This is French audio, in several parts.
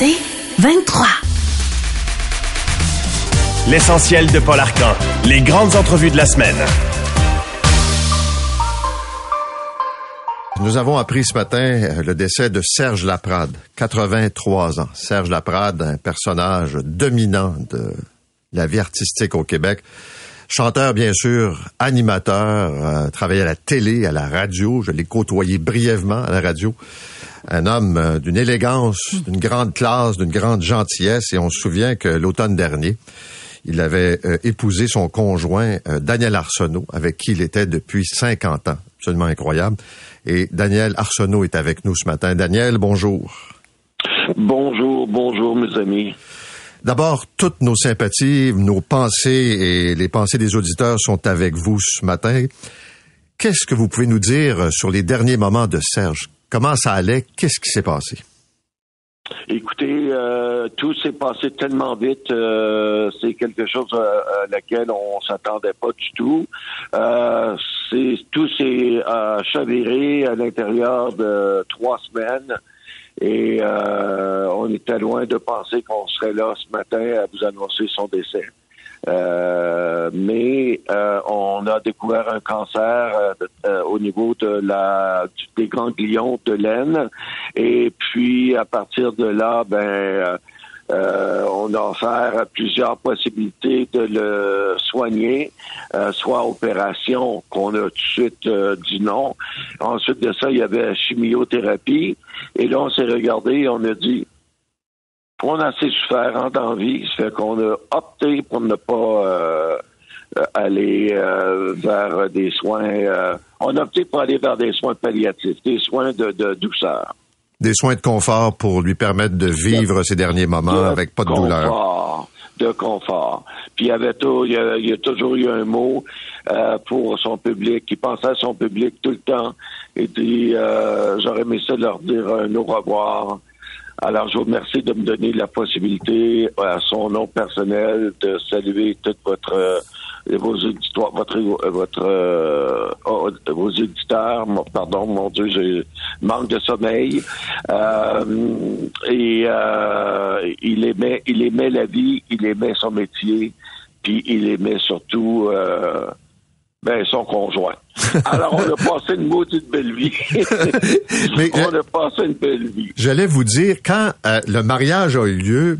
C'est 23. L'essentiel de Paul Arcan. Les grandes entrevues de la semaine. Nous avons appris ce matin euh, le décès de Serge Laprade, 83 ans. Serge Laprade, un personnage dominant de la vie artistique au Québec. Chanteur, bien sûr, animateur, euh, travaillait à la télé, à la radio. Je l'ai côtoyé brièvement à la radio. Un homme euh, d'une élégance, d'une grande classe, d'une grande gentillesse. Et on se souvient que l'automne dernier, il avait euh, épousé son conjoint euh, Daniel Arsenault, avec qui il était depuis 50 ans. Absolument incroyable. Et Daniel Arsenault est avec nous ce matin. Daniel, bonjour. Bonjour, bonjour mes amis. D'abord, toutes nos sympathies, nos pensées et les pensées des auditeurs sont avec vous ce matin. Qu'est-ce que vous pouvez nous dire sur les derniers moments de Serge? Comment ça allait? Qu'est-ce qui s'est passé? Écoutez, euh, tout s'est passé tellement vite. euh, c'est quelque chose à, à laquelle on s'attendait pas du tout. Euh, tout s'est euh, chaviré à l'intérieur de trois semaines. Et euh, on était loin de penser qu'on serait là ce matin à vous annoncer son décès. Euh, mais euh, on a découvert un cancer euh, euh, au niveau de la des ganglions de l'aine et puis à partir de là ben euh, on a offert plusieurs possibilités de le soigner, euh, soit opération qu'on a tout de suite euh, dit non. Ensuite de ça, il y avait chimiothérapie. Et là, on s'est regardé et on a dit on a assez souffert en d'envie, ça fait qu'on a opté pour ne pas euh, euh, aller euh, vers des soins. on a opté pour aller vers des soins palliatifs, des soins de douceur. Des soins de confort pour lui permettre de vivre ces derniers moments avec pas de douleur. confort, De confort. Puis il y avait tout, il y a, il y a toujours eu un mot euh, pour son public. Il pensait à son public tout le temps. Et puis euh, j'aurais aimé ça leur dire un au revoir. Alors je vous remercie de me donner la possibilité à son nom personnel de saluer toute votre euh, vos auditoires, votre euh, votre euh, oh, vos auditeurs, pardon, mon Dieu, j'ai manque de sommeil. Euh, et euh, il aimait, il aimait la vie, il aimait son métier, puis il aimait surtout euh, ben, son conjoint. Alors on a passé une maudite belle vie. Mais, on euh, a passé une belle vie. J'allais vous dire, quand euh, le mariage a eu lieu,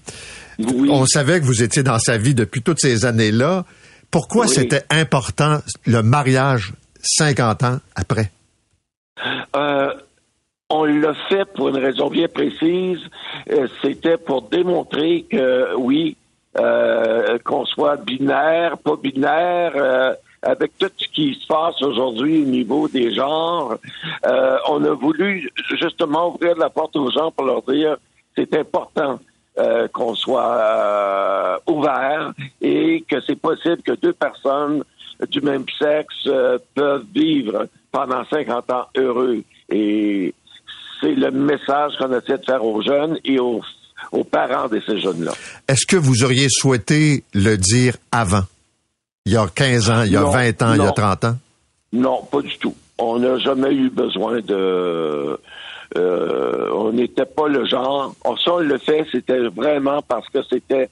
Oui. on savait que vous étiez dans sa vie depuis toutes ces années-là. Pourquoi Oui. c'était important le mariage 50 ans après? Euh, on l'a fait pour une raison bien précise. Euh, C'était pour démontrer que oui, euh, qu'on soit binaire, pas binaire, euh, avec tout ce qui se passe aujourd'hui au niveau des genres, euh, on a voulu justement ouvrir la porte aux gens pour leur dire c'est important. Euh, qu'on soit euh, ouvert et que c'est possible que deux personnes du même sexe euh, peuvent vivre pendant 50 ans heureux. Et c'est le message qu'on essaie de faire aux jeunes et aux, aux parents de ces jeunes-là. Est-ce que vous auriez souhaité le dire avant? Il y a 15 ans, il y a Non, 20 ans, il y a non. 30 ans? Non, pas du tout. On n'a jamais eu besoin de... euh, on n'était pas le genre. On, ça, on le fait, c'était vraiment parce que c'était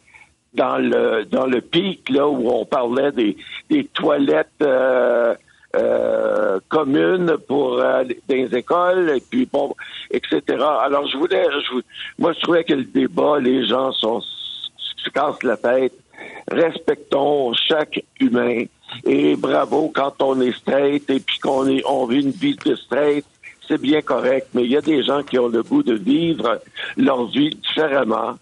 dans le dans le pic là où on parlait des, des toilettes euh, euh, communes pour euh, des écoles et puis bon etc. Alors je voulais, je, moi je trouvais que le débat, les gens sont se cassent la tête. Respectons chaque humain et bravo quand on est straight et puis qu'on est on vit une vie de straight c'est bien correct, mais il y a des gens qui ont le goût de vivre leur vie différemment.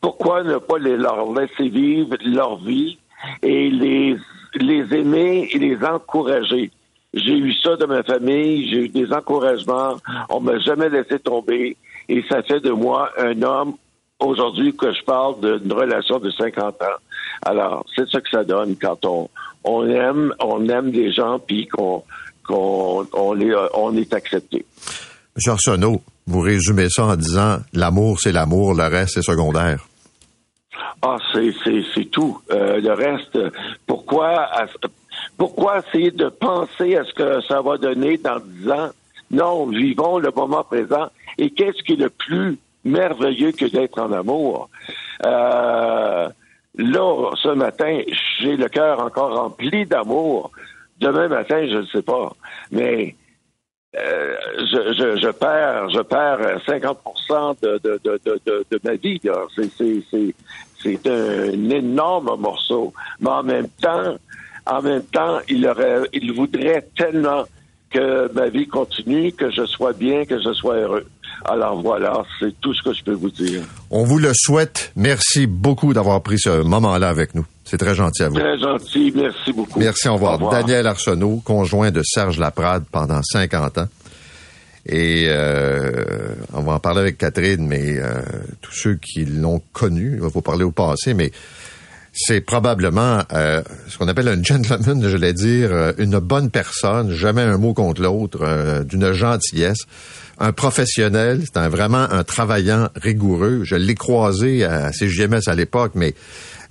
Pourquoi ne pas les, leur laisser vivre leur vie et les, aimer et les encourager? J'ai eu ça de ma famille, j'ai eu des encouragements, on m'a jamais laissé tomber et ça fait de moi un homme aujourd'hui que je parle d'une relation de 50 ans. Alors, c'est ça que ça donne quand on, aime, on aime les gens puis qu'on qu'on on, les, on est accepté. Monsieur Arsenault, vous résumez ça en disant l'amour, c'est l'amour, le reste, c'est secondaire. Ah, c'est c'est c'est tout. Euh, le reste, pourquoi pourquoi essayer de penser à ce que ça va donner dans dix ans? Non, vivons le moment présent. Et qu'est-ce qui est le plus merveilleux que d'être en amour? Euh, là, ce matin, j'ai le cœur encore rempli d'amour. Demain matin, je ne sais pas. Mais euh, je, je, perds, je perds 50 de, de, de, de, de ma vie. C'est un énorme morceau. Mais en même temps, en même temps, il aurait, il voudrait tellement que ma vie continue, que je sois bien, que je sois heureux. Alors voilà, c'est tout ce que je peux vous dire. On vous le souhaite. Merci beaucoup d'avoir pris ce moment-là avec nous. C'est très gentil à vous. Très gentil, merci beaucoup. Merci, au revoir. Daniel Arsenault, conjoint de Serge Laprade pendant 50 ans. Et euh, on va en parler avec Catherine, mais euh, tous ceux qui l'ont connu, il va vous parler au passé, mais c'est probablement euh, ce qu'on appelle un gentleman, je vais dire, euh, une bonne personne, jamais un mot contre l'autre, euh, d'une gentillesse, un professionnel, c'est un, vraiment un travaillant rigoureux. Je l'ai croisé à CGMS à l'époque, mais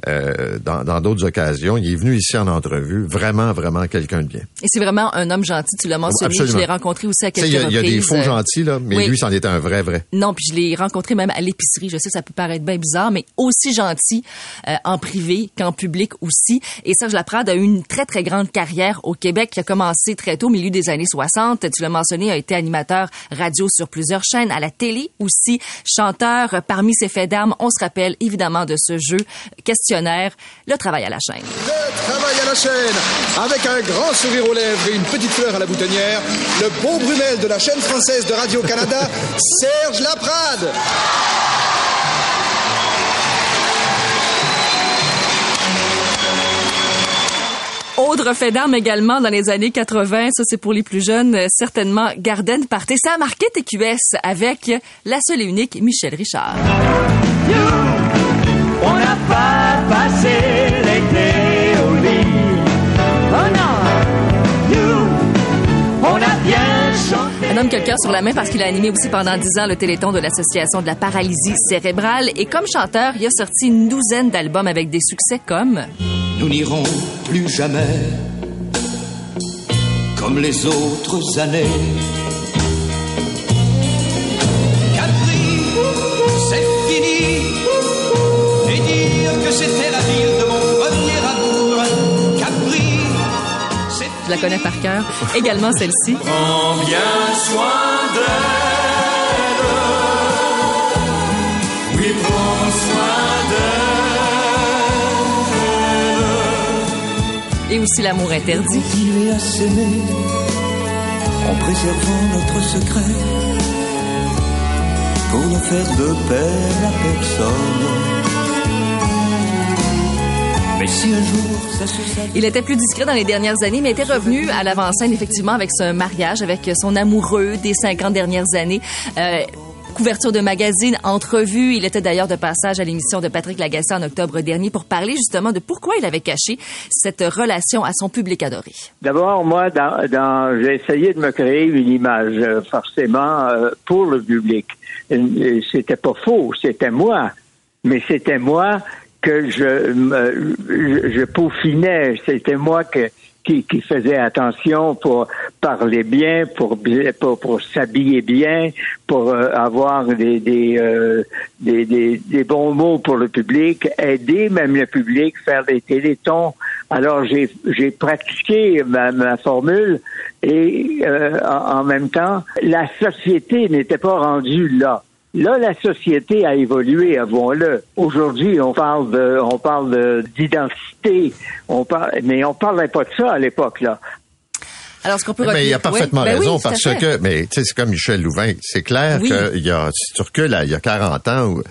euh, dans d'autres occasions. Il est venu ici en entrevue. Vraiment, vraiment quelqu'un de bien. Et c'est vraiment un homme gentil. Tu l'as mentionné. Je l'ai rencontré aussi à quelques reprises. Il y, a des faux gentils, là, mais lui, c'en était un vrai, vrai. Non, puis je l'ai rencontré même à l'épicerie. Je sais, ça peut paraître bien bizarre, mais aussi gentil euh, en privé qu'en public aussi. Et Serge Laprade a eu une très, très grande carrière au Québec qui a commencé très tôt, au milieu des années 60. Tu l'as mentionné, a été animateur radio sur plusieurs chaînes, à la télé aussi, chanteur parmi ses faits d'armes. On se rappelle évidemment de ce jeu question le travail à la chaîne. Le travail à la chaîne, avec un grand sourire aux lèvres et une petite fleur à la boutonnière, le beau Brumel de la chaîne française de Radio-Canada, Serge Laprade. Autre fait d'armes également dans les années 80, ça c'est pour les plus jeunes, certainement Garden Party. Ça a marqué TQS avec la seule et unique Michel Richard. On n'a pas passé l'été au lit. Oh non, nous, on a bien chanté. Un homme qui a le cœur sur la main parce qu'il a animé aussi pendant dix ans le Téléthon de l'Association de la paralysie cérébrale. Et comme chanteur, il a sorti une douzaine d'albums avec des succès comme Nous n'irons plus jamais comme les autres années la connais par cœur. Également celle-ci. Prends bien soin d'elle. Oui, prends soin d'elle. Et aussi l'amour interdit. Continuer à s'aimer en préservant notre secret pour ne faire de peine à personne. Il était plus discret dans les dernières années, mais était revenu à l'avant-scène, effectivement, avec ce mariage, avec son amoureux des 50 dernières années. Euh, couverture de magazine, entrevue. Il était d'ailleurs de passage à l'émission de Patrick Lagacé en octobre dernier pour parler justement de pourquoi il avait caché cette relation à son public adoré. D'abord, moi, dans, j'ai essayé de me créer une image, euh, forcément, euh, pour le public. C'était pas faux, c'était moi. Mais c'était moi que je, je, peaufinais. C'était moi que, qui, qui faisait attention pour parler bien, pour pour, s'habiller bien, pour euh, avoir des des, euh, des, des, des bons mots pour le public, aider même le public, faire des télétons. Alors j'ai j'ai pratiqué ma, ma formule et euh, en même temps la société n'était pas rendue là. Là, la société a évolué, avouons-le. Aujourd'hui, on parle de, on parle d'identité, on parle, mais on parlait pas de ça à l'époque, là. Alors, ce qu'on peut Mais il a parfaitement ben raison parce que, mais tu sais, c'est comme Michel Louvain. C'est clair qu'il y a, si tu recules, il y a 40 ans, où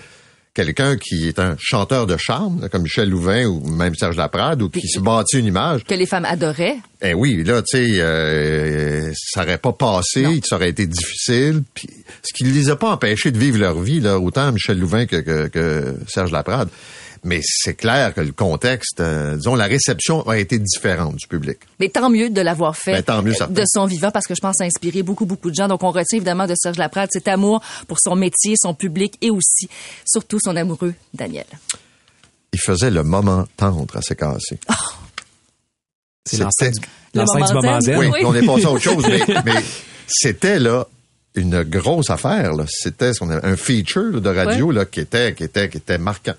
quelqu'un qui est un chanteur de charme, comme Michel Louvain ou même Serge Laprade, ou qui se bâtit une image. Que les femmes adoraient. Eh oui, là, tu sais, euh, ça aurait pas passé, ça aurait été difficile. Puis, ce qui ne les a pas empêchés de vivre leur vie, là, autant Michel Louvain que, que, que Serge Laprade. Mais c'est clair que le contexte, euh, disons, la réception a été différente du public. Mais tant mieux de l'avoir fait ben, tant mieux, de son vivant, parce que je pense inspirer inspiré beaucoup, beaucoup de gens. Donc, on retient évidemment de Serge Laprade cet amour pour son métier, son public et aussi, surtout, son amoureux, Daniel. Il faisait le moment tendre à ses cassés. Oh. C'est l'enceinte du, moment, zen. Oui, on est passé à autre chose, mais, mais c'était là une grosse affaire. là. C'était ce qu'on avait- un feature là, de radio là, qui était qui était qui était marquant.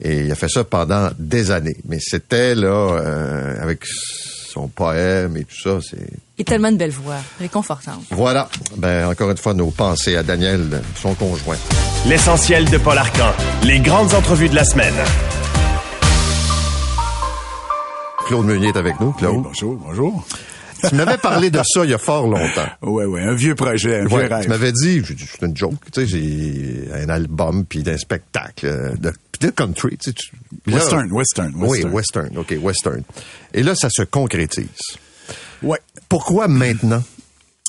Et il a fait ça pendant des années. Mais c'était là euh, avec son poème et tout ça. C'est Et tellement de belles voix, réconfortantes. voilà. Ben encore une fois nos pensées à Daniel, son conjoint. L'essentiel de Paul Arcan. Les grandes entrevues de la semaine. Claude Meunier est avec nous. Claude, Oui, bonjour, bonjour. Tu m'avais parlé de ça il y a fort longtemps. Ouais, ouais, un vieux projet, un Ouais, vieux rêve. tu m'avais dit, c'est une joke, tu sais, j'ai un album puis d'un spectacle de, de country, tu sais. tu- là- Western, western, Oui, western. western, ok, western. Et là, ça se concrétise. Ouais. Pourquoi maintenant?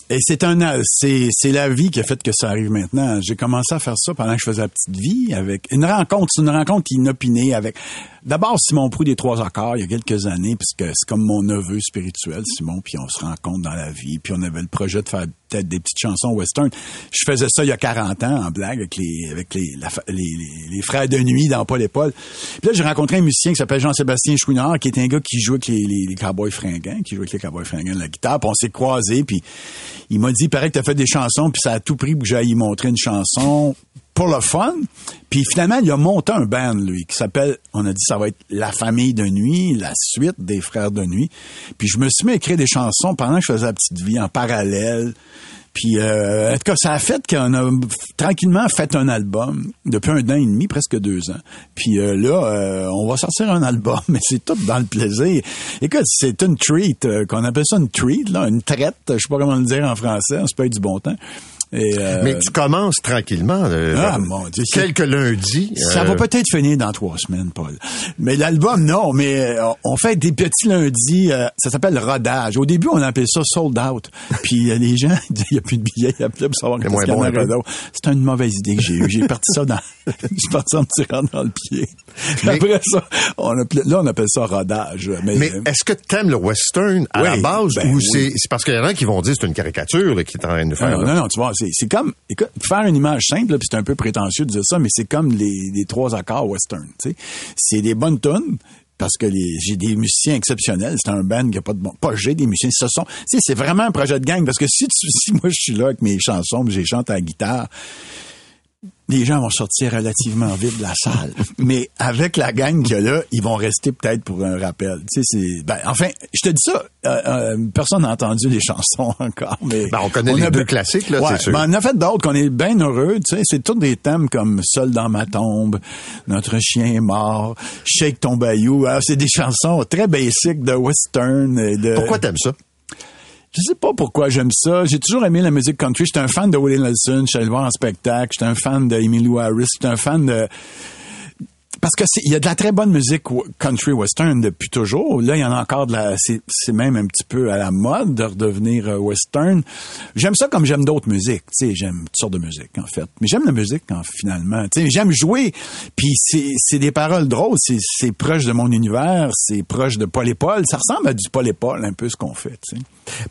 Et c'est un, c'est, c'est la vie qui a fait que ça arrive maintenant. J'ai commencé à faire ça pendant que je faisais la petite vie avec une rencontre, c'est une rencontre inopinée avec, d'abord Simon Prou des Trois Accords il y a quelques années, puisque c'est comme mon neveu spirituel, Simon, puis on se rencontre dans la vie, puis on avait le projet de faire peut-être des petites chansons western. Je faisais ça il y a 40 ans en blague avec les, avec les, les, les, frères de nuit dans Paul et Paul. Puis là, j'ai rencontré un musicien qui s'appelle Jean-Sébastien Chouinard, qui est un gars qui joue avec les, les, les cowboys fringants, qui joue avec les cowboys fringants de la guitare. Puis on s'est croisés, puis il m'a dit, il paraît que t'as fait des chansons, puis ça a tout pris pour que j'aille y montrer une chanson pour le fun. Puis finalement, il a monté un band, lui, qui s'appelle, on a dit, ça va être La Famille de Nuit, la suite des Frères de Nuit. Puis je me suis mis à écrire des chansons pendant que je faisais la petite vie en parallèle. Puis, euh, en tout cas, ça a fait qu'on a tranquillement fait un album depuis un an et demi, presque deux ans. Puis euh, là, euh, on va sortir un album, mais c'est tout dans le plaisir. Écoute, c'est une treat, euh, qu'on appelle ça une treat, là, une traite, je sais pas comment le dire en français, on se paye du bon temps. Et, euh, Mais tu commences tranquillement. euh, Ah, vers mon Dieu, c'est- Quelques lundis. ça euh, va peut-être finir dans trois semaines, Paul. Mais l'album, non. Mais euh, on fait des petits lundis. euh, ça s'appelle rodage. Au début, on appelait ça sold out. Puis euh, les gens, il n'y a plus de billets, il y a plus pour savoir C'est qu'est-ce qu'il y en bon. C'était une mauvaise idée que j'ai eue. J'ai parti ça dans, j'ai parti ça en me tirant dans le pied. Mais- Après ça, on appelait- là, on appelle ça rodage. Mais, Mais euh, est-ce que tu aimes le western à Oui, la base ben ou oui. c'est c'est parce qu'il y en a qui vont dire que c'est une caricature là, qui est en train de faire? Non, là? non, non, tu vois, c'est, comme, écoute, faire une image simple, puis c'est un peu prétentieux de dire ça, mais c'est comme les, trois accords western. C'est des bonnes tunes, parce que j'ai des musiciens exceptionnels. C'est un band qui a pas de bon, pas j'ai des musiciens, ce sont, c'est vraiment un projet de gang, parce que si tu, si moi je suis là avec mes chansons, j'ai chante à la guitare, les gens vont sortir relativement vite de la salle. Mais avec la gang qu'il y a là, ils vont rester peut-être pour un rappel. Tu sais, c'est, ben, enfin, je te dis ça, euh, euh, personne n'a entendu les chansons encore, mais. Ben, on connaît les a deux classiques, là, Ouais, c'est sûr. ben, on a fait d'autres qu'on est bien heureux, tu sais, c'est tous des thèmes comme Seul dans ma tombe, Notre chien est mort, Shake ton bayou. Alors, c'est des chansons très basiques de western et de. Pourquoi t'aimes ça? Je sais pas pourquoi j'aime ça. J'ai toujours aimé la musique country. J'étais un fan de Willie Nelson. J'étais allé le voir en spectacle. J'étais un fan de Emmylou Harris. J'étais un fan de... Parce que il y a de la très bonne musique country western depuis toujours. Là, il y en a encore de la, c'est, même un petit peu à la mode de redevenir euh, western. J'aime ça comme j'aime d'autres musiques. Tu sais, j'aime toutes sortes de musique, en fait. Mais j'aime la musique, en, finalement. Tu sais, j'aime jouer. Puis c'est, des paroles drôles. C'est, proche de mon univers. C'est proche de Paul et Paul. Ça ressemble à du Paul et Paul, un peu ce qu'on fait.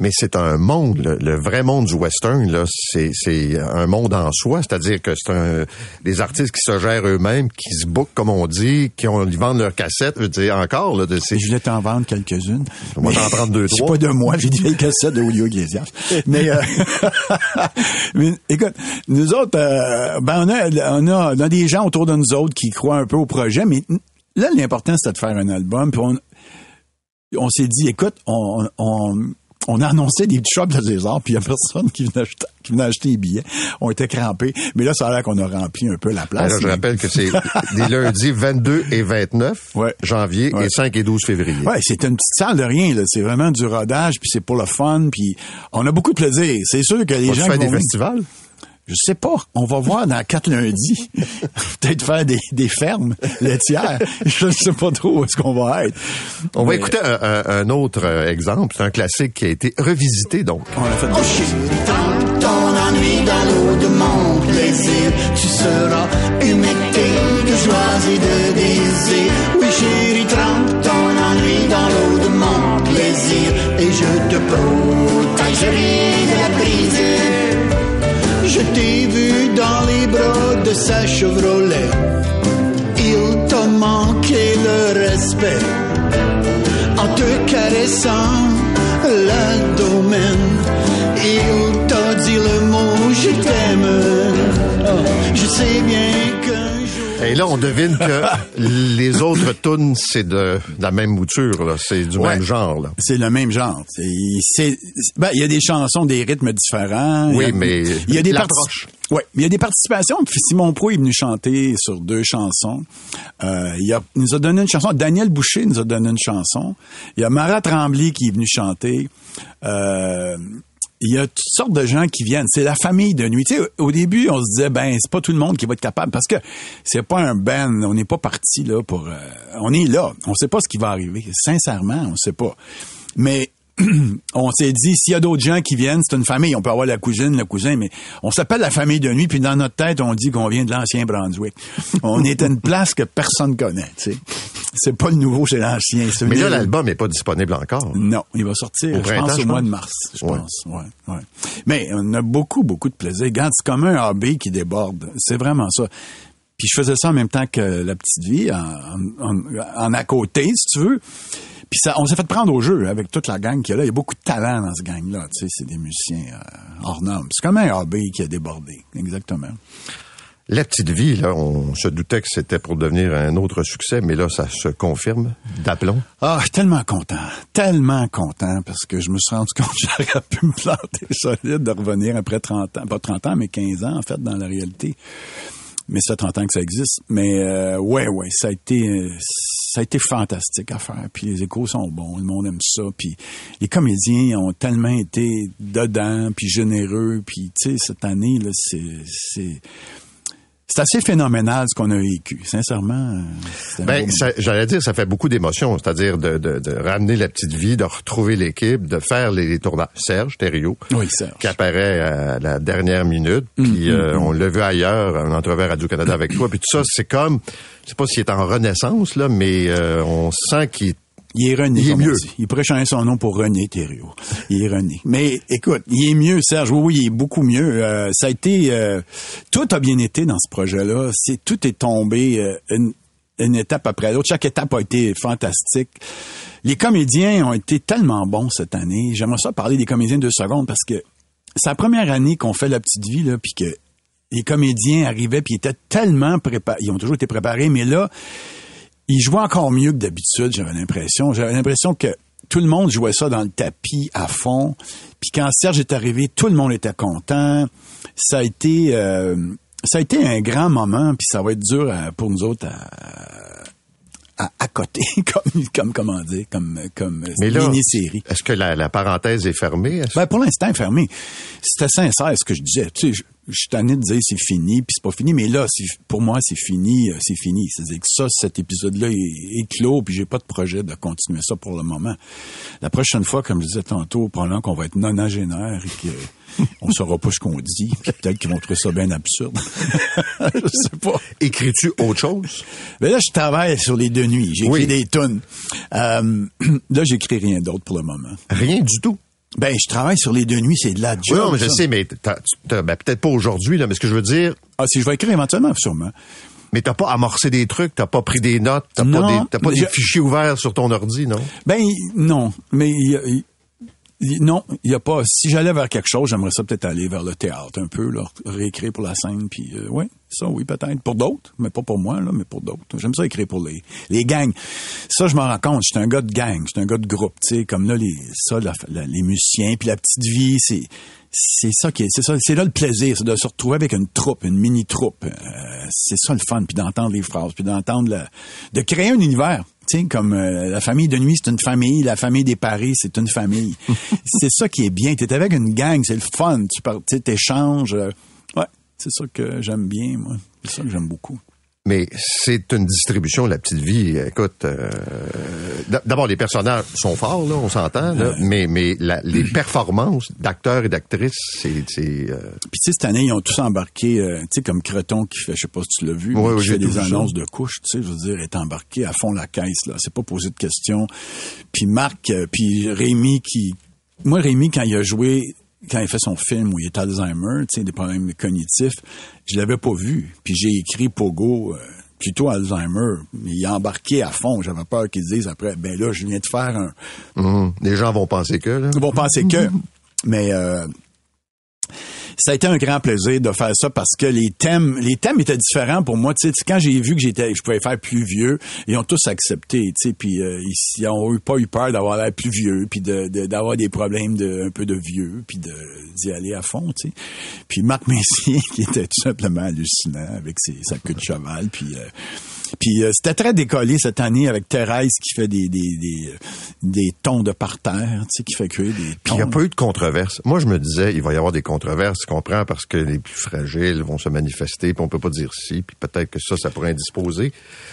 Mais c'est un monde, le, le vrai monde du western, là, c'est, un monde en soi, c'est-à-dire que c'est des artistes qui se gèrent eux-mêmes, qui se bookent, comme on dit, qui ont, ils vendent leurs cassettes, je veux dire, encore, là, de ces... Je voulais t'en vendre quelques-unes. On va Mais t'en prendre deux, C'est trois. pas de moi, j'ai des vieilles cassettes de Julio Iglesias. Mais, euh, mais écoute, nous autres, euh, ben on a, on a, on a des gens autour de nous autres qui croient un peu au projet, mais là, l'important, c'était de faire un album. Puis on, on s'est dit, écoute, on, on, on a annoncé des petits shops de César, puis il y a personne qui venait, acheter, qui venait acheter les billets. On était crampés. Mais là, ça a l'air qu'on a rempli un peu la Ben place. là, je Mais- rappelle que c'est des lundis 22 et 29 Ouais. janvier Ouais. et 5 et 12 février. Ouais, c'est une petite salle de rien, là. C'est vraiment du rodage, puis c'est pour le fun, puis on a beaucoup de plaisir. C'est sûr que les gens faire qui des vont festivals? Je sais pas. On va voir dans quatre lundis. Peut-être faire des, des fermes laitières. Je ne sais pas trop où est-ce qu'on va être. On va Mais écouter un, un- un autre euh, exemple. C'est un classique qui a été revisité, donc. On a fait Trempe ton ennui dans l'eau de mon plaisir. Tu seras humecté de joie et de désir. Oui, chérie, trempe ton ennui dans l'eau de mon plaisir. Et je te protégerai t'ai vu dans les bras de sa Chevrolet. Il t'a manqué le respect en te caressant l'abdomen. Il t'a dit le mot je t'aime. Je sais bien. Et là, on devine que les autres tunes, c'est de, de la même mouture. C'est du Ouais. même genre. C'est le même genre. Ben, il y a des chansons, des rythmes différents. Oui, Il y a- mais il y a des l'approche. Ouais, mais il y a des participations. Puis Simon Pro est venu chanter sur deux chansons. Euh, il, a, il nous a donné une chanson. Daniel Boucher nous a donné une chanson. Il y a Marat Tremblay qui est venu chanter. Euh, il y a toutes sortes de gens qui viennent. C'est la famille de nuit. Tu sais, au début, on se disait, ben, c'est pas tout le monde qui va être capable parce que c'est pas un band. On n'est pas parti là pour. euh, on est là. On sait pas ce qui va arriver. Sincèrement, on sait pas. Mais on s'est dit, s'il y a d'autres gens qui viennent, c'est une famille. On peut avoir la cousine, le cousin, mais on s'appelle la famille de nuit, puis dans notre tête, on dit qu'on vient de l'ancien Brunswick. on est une place que personne connaît, tu sais. C'est pas le nouveau, c'est l'ancien. Mais là, l'album n'est pas disponible encore. non, il va sortir, Au je pense, au mois de mars, je Ouais. pense. Ouais, ouais. Mais on a beaucoup, beaucoup de plaisir. Regarde, c'est comme un hobby qui déborde. C'est vraiment ça. Puis je faisais ça en même temps que la petite vie, en, en, en à côté, si tu veux. Puis ça, on s'est fait prendre au jeu avec toute la gang qu'il y a là. Il y a beaucoup de talent dans ce gang-là. Tu sais, c'est des musiciens euh, hors normes. C'est comme un hobby qui a débordé. Exactement. La petite vie, là, on se doutait que c'était pour devenir un autre succès, mais là, ça se confirme d'aplomb. Ah, tellement content, tellement content, parce que je me suis rendu compte que j'aurais pu me planter solide de revenir après 30 ans, pas 30 ans, mais 15 ans, en fait, dans la réalité. Mais ça fait 30 ans que ça existe. Mais euh, ouais, ouais, ça a été euh, ça a été fantastique à faire. Puis les échos sont bons, le monde aime ça. Puis les comédiens ont tellement été dedans, puis généreux. Puis tu sais, cette année, là, c'est... c'est assez phénoménal ce qu'on a vécu, sincèrement. Ben, j'allais dire, ça fait beaucoup d'émotions, c'est-à-dire de, de, de ramener la petite vie, de retrouver l'équipe, de faire les, les tournages. Serge Thériault, Oui, Serge. qui apparaît à la dernière minute, puis euh, on l'a vu ailleurs, un entrevers Radio-Canada avec toi, puis tout ça, c'est comme, je sais pas s'il est en renaissance, là, mais euh, on sent qu'il Il est René, Il est mieux. dit. Il pourrait changer son nom pour René Thériault. Il est René. Mais écoute, il est mieux, Serge. Oui, oui, il est beaucoup mieux. Euh, ça a été... euh, tout a bien été dans ce projet-là. C'est Tout est tombé euh, une, une étape après l'autre. Chaque étape a été fantastique. Les comédiens ont été tellement bons cette année. J'aimerais ça parler des comédiens deux secondes parce que c'est la première année qu'on fait La Petite Vie, là, puis que les comédiens arrivaient, puis ils étaient tellement préparés. Ils ont toujours été préparés, mais là, il jouait encore mieux que d'habitude, j'avais l'impression. J'avais l'impression que tout le monde jouait ça dans le tapis à fond. Puis quand Serge est arrivé, tout le monde était content. Ça a été euh, ça a été un grand moment, puis ça va être dur à- pour nous autres à, à, à côté, comme, comme comment dire, comme comme mini-série. est-ce que la, la parenthèse est fermée? Ben, pour l'instant, fermé. C'était sincère ce que je disais. Tu sais, je, suis tanné de dire c'est fini, puis c'est pas fini, mais là, pour moi, c'est fini, euh, c'est fini. C'est-à-dire que ça, cet épisode-là est, est clos, puis j'ai pas de projet de continuer ça pour le moment. La prochaine fois, comme je disais tantôt, probablement qu'on va être nonagénaire et que on saura pas ce qu'on dit, puis peut-être qu'ils vont trouver ça bien absurde. je sais pas. Écris-tu autre chose? Mais là, je travaille sur les deux nuits. J'écris Oui. des tonnes. Euh, là, j'écris rien d'autre pour le moment. Rien du tout? Ben, je travaille sur les deux nuits, c'est de la Oui, job. non, mais je ça. sais, mais t'as- tu- t'as- ben, peut-être pas aujourd'hui, là, mais ce que je veux dire, Ah, si je vais écrire éventuellement, sûrement. mais t'as pas amorcé des trucs, t'as pas pris des notes, t'as pas des, t'as pas des fichiers ouverts sur ton ordi, non? Ben non, mais il y non, il y a pas. Si j'allais vers quelque chose, j'aimerais ça peut-être aller vers le théâtre un peu, là, réécrire pour la scène, puis euh, ouais, ça oui peut-être pour d'autres, mais pas pour moi là, mais pour d'autres. J'aime ça écrire pour les les gangs. Ça je m'en rends compte. J'étais un gars de gang, j'étais un gars de groupe, tu sais, comme là les ça la- la- les musiciens, puis la petite vie, c'est c'est ça qui est, c'est ça, c'est là le plaisir, c'est de se retrouver avec une troupe, une mini troupe. Euh, c'est ça le fun, puis d'entendre les phrases, puis d'entendre le, de créer un univers. Tu sais, comme euh, la famille de nuit, c'est une famille, la famille des paris, c'est une famille. c'est ça qui est bien. T'es avec une gang, c'est le fun. Tu par- tu sais, t'échanges. euh, ouais, c'est ça que j'aime bien, moi. C'est ça que j'aime beaucoup. Mais c'est une distribution, la petite vie. Écoute, euh, d'abord, les personnages sont forts, là, on s'entend, là, mais, mais la- les performances d'acteurs et d'actrices, c'est... c'est, euh, Puis tu sais, cette année, ils ont tous embarqué, euh, tu sais, comme Creton qui fait, je sais pas si tu l'as vu, Ouais, mais qui fait des ça. annonces de couches, tu sais, je veux dire, est embarqué à fond la caisse, là. C'est pas posé de questions. Puis Marc, euh, puis Rémi qui... Moi, Rémi, quand il a joué, quand il fait son film où il est Alzheimer, tu sais, des problèmes cognitifs, je l'avais pas vu. Puis j'ai écrit Pogo... euh, plutôt Alzheimer, il a embarqué à fond. J'avais peur qu'ils disent après, ben là, je viens de faire un, hum, les gens vont penser que, là. ils vont penser que. Mais euh, ça a été un grand plaisir de faire ça parce que les thèmes, les thèmes étaient différents pour moi. Tu sais, quand j'ai vu que j'étais, je pouvais faire plus vieux, ils ont tous accepté. Tu sais, puis euh, ils, ils ont eu- pas eu peur d'avoir l'air plus vieux, puis de, de- d'avoir des problèmes de un peu de vieux, puis de d'y aller à fond. Tu sais. Puis Marc Messier qui était tout simplement hallucinant avec ses, sa queue de cheval, puis. euh, puis euh, c'était très décollé cette année avec Thérèse qui fait des des, des, des tons de parterre, tu sais, qui fait cuire des Puis il n'y a pas eu de controverse. Moi, je me disais, il va y avoir des controverses, tu comprends, parce que les plus fragiles vont se manifester, puis on peut pas dire si, puis peut-être que ça, ça pourrait indisposer.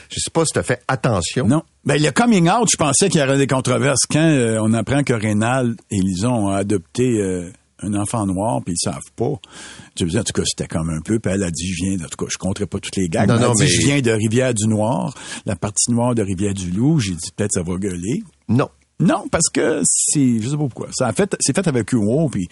Je sais pas si tu as fait attention. Non. Ben, le coming out, je pensais qu'il y aurait des controverses. Quand euh, on apprend que Rénal et Lison ont adopté euh, un enfant noir, puis ils savent pas. Me dis, en tout cas, c'était comme un peu. Puis elle a dit, je viens, de- en tout cas, je compterai pas toutes les gags. Non, mais elle non, a dit, mais- je viens de Rivière-du-Noir, la partie noire de Rivière-du-Loup. J'ai dit, peut-être ça va gueuler. Non. Non, parce que c'est, je sais pas pourquoi. Ça a fait, c'est fait avec humour, puis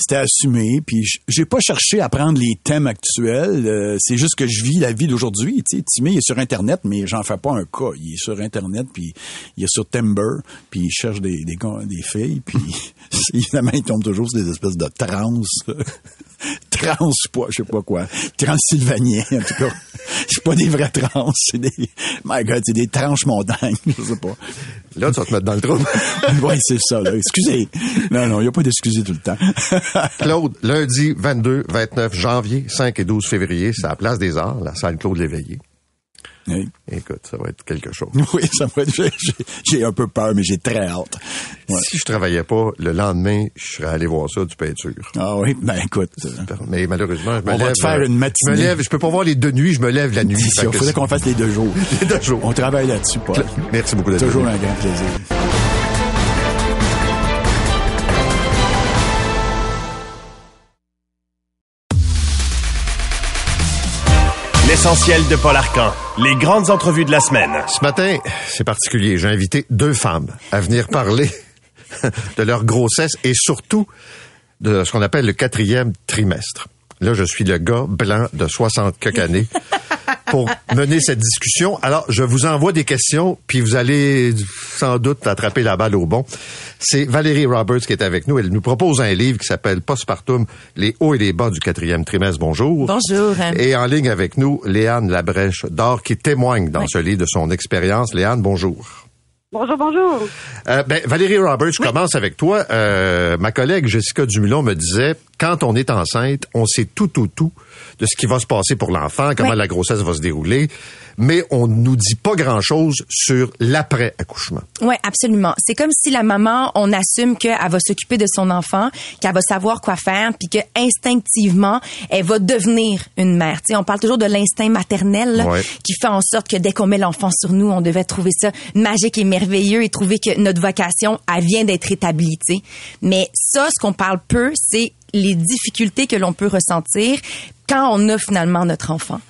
c'était assumé, puis j'ai pas cherché à prendre les thèmes actuels. euh, c'est juste que je vis la vie d'aujourd'hui. Tu sais, Timmy est sur Internet, mais j'en fais pas un cas. Il est sur Internet, puis il est sur Timber, puis il cherche des, des, des filles, puis évidemment, il tombe toujours sur des espèces de trans. trans, pas, je sais pas quoi. Transylvanien, en tout cas. C'est pas des vrais trans, c'est des, my god, c'est des tranches montagnes, je sais pas. Là, tu vas te mettre dans le trouble. oui, c'est ça, là. Excusez. Non, non, il n'y a pas d'excuser tout le temps. Claude, lundi 22, 29 janvier, 5 et 12 février, c'est à la Place des Arts, la salle Claude Léveillé. Oui. Écoute, ça va être quelque chose. Oui, ça va être, j'ai- un peu peur, mais j'ai très hâte. Ouais. Si je travaillais pas, le lendemain, je serais allé voir ça du peinture. Ah oui, ben écoute. euh, Mais malheureusement, je me On va lève. te faire euh, une matinée. Je me lève, je peux pas voir les deux nuits, je me lève la nuit. Il faudrait qu'on fasse les deux jours. Les deux jours. On travaille là-dessus, Paul. Merci beaucoup d'être Toujours un grand plaisir. L'essentiel de Paul Arcan. Les grandes entrevues de la semaine. Ce matin, c'est particulier. J'ai invité deux femmes à venir parler de leur grossesse et surtout de ce qu'on appelle le quatrième trimestre. Là, je suis le gars blanc de 60 quelques pour mener cette discussion. Alors, je vous envoie des questions, puis vous allez sans doute attraper la balle au bon. C'est Valérie Roberts qui est avec nous. Elle nous propose un livre qui s'appelle Postpartum, les hauts et les bas du quatrième trimestre. Bonjour. Bonjour. Et en ligne avec nous, Léane Labrèche d'Or qui témoigne dans ce livre de son expérience. Léane, bonjour. Bonjour, bonjour. Euh, ben, Valérie Roberts, je commence avec toi. Euh, ma collègue Jessica Dumulon me disait, quand on est enceinte, on sait tout, tout, tout de ce qui va se passer pour l'enfant, comment Oui. la grossesse va se dérouler, mais on nous dit pas grand-chose sur l'après-accouchement. Oui, absolument. C'est comme si la maman, on assume qu'elle va s'occuper de son enfant, qu'elle va savoir quoi faire, puis que instinctivement, elle va devenir une mère. Tu sais, on parle toujours de l'instinct maternel là, Ouais. qui fait en sorte que dès qu'on met l'enfant sur nous, on devait trouver ça magique et merveilleux et trouver que notre vocation, elle vient d'être établie. tu sais. Mais ça, ce qu'on parle peu, c'est les difficultés que l'on peut ressentir quand on a finalement notre enfant,